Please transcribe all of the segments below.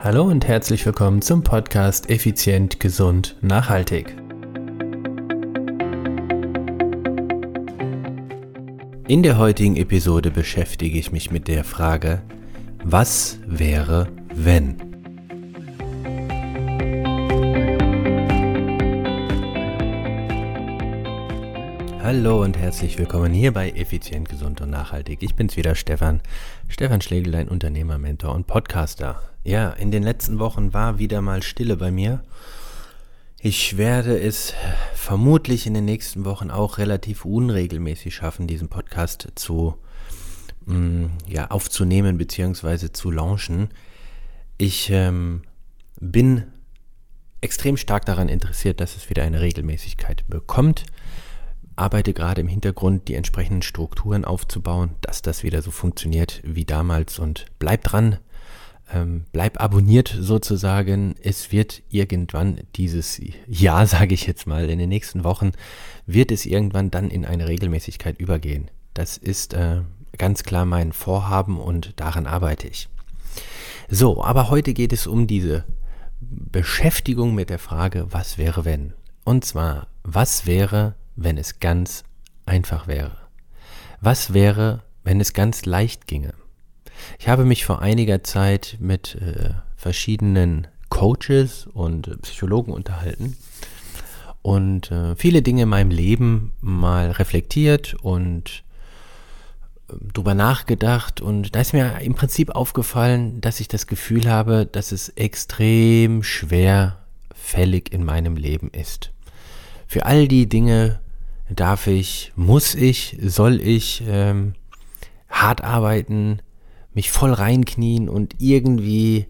Hallo und herzlich willkommen zum Podcast Effizient, Gesund, Nachhaltig. In der heutigen Episode beschäftige ich mich mit der Frage, was wäre, wenn? Hallo und herzlich willkommen hier bei Effizient, Gesund und Nachhaltig. Ich bin's wieder, Stefan. Stefan Schlegel, dein Unternehmer, Mentor und Podcaster. Ja, in den letzten Wochen war wieder mal Stille bei mir. Ich werde es vermutlich in den nächsten Wochen auch relativ unregelmäßig schaffen, diesen Podcast zu mh, mm, ja, aufzunehmen bzw. zu launchen. Ich ähm, bin extrem stark daran interessiert, dass es wieder eine Regelmäßigkeit bekommt arbeite gerade im Hintergrund, die entsprechenden Strukturen aufzubauen, dass das wieder so funktioniert wie damals und bleib dran, ähm, bleib abonniert sozusagen. Es wird irgendwann dieses Jahr, sage ich jetzt mal, in den nächsten Wochen, wird es irgendwann dann in eine Regelmäßigkeit übergehen. Das ist äh, ganz klar mein Vorhaben und daran arbeite ich. So, aber heute geht es um diese Beschäftigung mit der Frage, was wäre wenn? Und zwar, was wäre, wenn es ganz einfach wäre? Was wäre, wenn es ganz leicht ginge? Ich habe mich vor einiger Zeit mit äh, verschiedenen Coaches und äh, Psychologen unterhalten und äh, viele Dinge in meinem Leben mal reflektiert und äh, drüber nachgedacht und da ist mir im Prinzip aufgefallen, dass ich das Gefühl habe, dass es extrem schwerfällig in meinem Leben ist. Für all die Dinge, darf ich, muss ich, soll ich ähm, hart arbeiten, mich voll reinknien und irgendwie,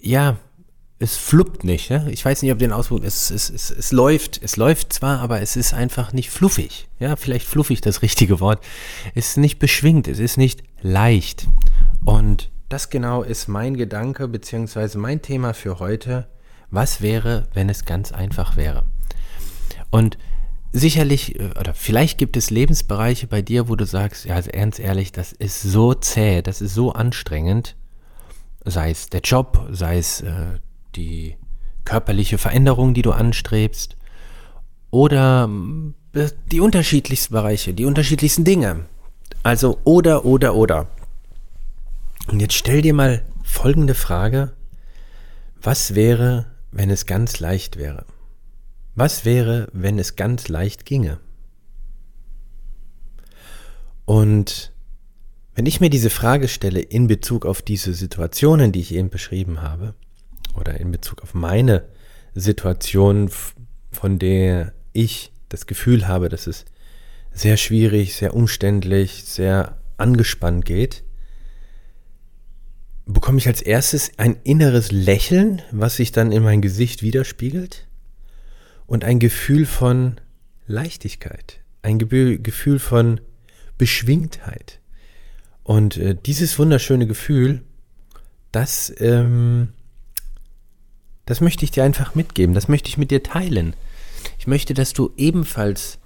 ja, es fluppt nicht. Ja? Ich weiß nicht, ob den Ausdruck, es, es, es, es läuft, es läuft zwar, aber es ist einfach nicht fluffig. Ja, vielleicht fluffig das richtige Wort. Es ist nicht beschwingt, es ist nicht leicht. Und das genau ist mein Gedanke beziehungsweise mein Thema für heute. Was wäre, wenn es ganz einfach wäre? Und sicherlich, äh, oder vielleicht gibt es Lebensbereiche bei dir, wo du sagst, ja, also ernst ehrlich, das ist so zäh, das ist so anstrengend, sei es der Job, sei es äh, die körperliche Veränderung, die du anstrebst, oder äh, die unterschiedlichsten Bereiche, die unterschiedlichsten Dinge. Also oder, oder, oder. Und jetzt stell dir mal folgende Frage. Was wäre, wenn es ganz leicht wäre? Was wäre, wenn es ganz leicht ginge? Und wenn ich mir diese Frage stelle in Bezug auf diese Situationen, die ich eben beschrieben habe, oder in Bezug auf meine Situation, von der ich das Gefühl habe, dass es sehr schwierig, sehr umständlich, sehr angespannt geht, bekomme ich als erstes ein inneres Lächeln, was sich dann in mein Gesicht widerspiegelt und ein Gefühl von Leichtigkeit, ein Gefühl von Beschwingtheit. Und äh, dieses wunderschöne Gefühl, das, ähm, das möchte ich dir einfach mitgeben, das möchte ich mit dir teilen. Ich möchte, dass du ebenfalls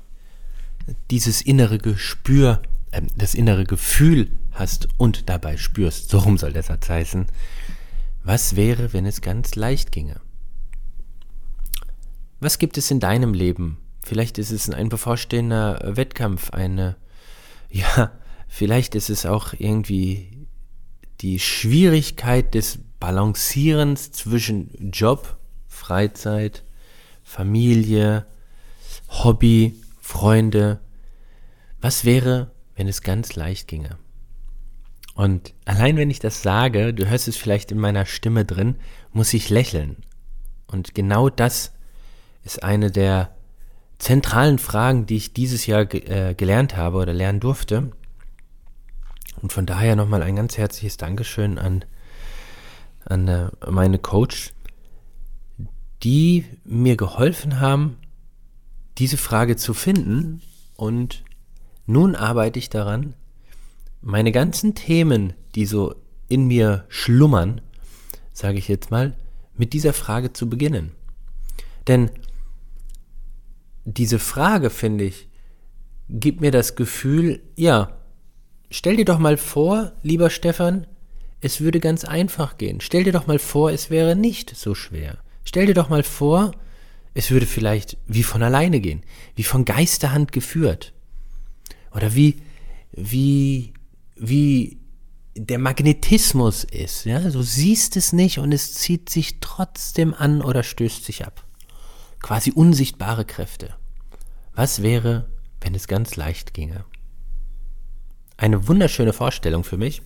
dieses innere Gespür, äh, das innere Gefühl hast und dabei spürst, so rum soll der Satz heißen, was wäre, wenn es ganz leicht ginge? Was gibt es in deinem Leben? Vielleicht ist es ein bevorstehender Wettkampf, eine, ja, vielleicht ist es auch irgendwie die Schwierigkeit des Balancierens zwischen Job, Freizeit, Familie, Hobby, Freunde. Was wäre, wenn es ganz leicht ginge? Und allein wenn ich das sage, du hörst es vielleicht in meiner Stimme drin, muss ich lächeln. Und genau das ist eine der zentralen Fragen, die ich dieses Jahr ge äh, gelernt habe oder lernen durfte. Und von daher nochmal ein ganz herzliches Dankeschön an, an äh, meine Coach, die mir geholfen haben, diese Frage zu finden. Und nun arbeite ich daran, meine ganzen Themen, die so in mir schlummern, sage ich jetzt mal, mit dieser Frage zu beginnen. Denn diese Frage, finde ich, gibt mir das Gefühl, ja, stell dir doch mal vor, lieber Stefan, es würde ganz einfach gehen. Stell dir doch mal vor, es wäre nicht so schwer. Stell dir doch mal vor, es würde vielleicht wie von alleine gehen, wie von Geisterhand geführt. Oder wie, wie, wie der Magnetismus ist. Ja? Du siehst es nicht und es zieht sich trotzdem an oder stößt sich ab. Quasi unsichtbare Kräfte. Was wäre, wenn es ganz leicht ginge? Eine wunderschöne Vorstellung für mich.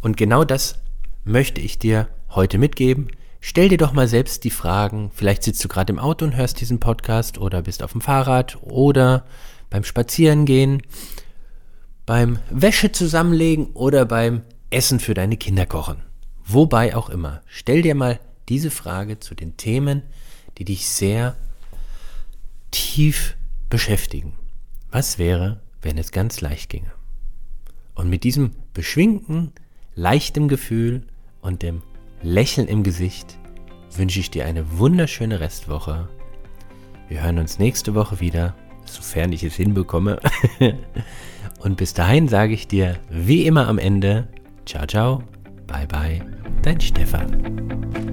Und genau das möchte ich dir heute mitgeben. Stell dir doch mal selbst die Fragen. Vielleicht sitzt du gerade im Auto und hörst diesen Podcast oder bist auf dem Fahrrad oder beim Spazierengehen, beim Wäsche zusammenlegen oder beim Essen für deine Kinder kochen. Wobei auch immer. Stell dir mal diese Frage zu den Themen, die dich sehr tief beschäftigen. Was wäre, wenn es ganz leicht ginge? Und mit diesem beschwingten, leichtem Gefühl und dem Lächeln im Gesicht wünsche ich dir eine wunderschöne Restwoche. Wir hören uns nächste Woche wieder, sofern ich es hinbekomme. und bis dahin sage ich dir, wie immer am Ende, ciao, ciao, bye, bye, dein Stefan.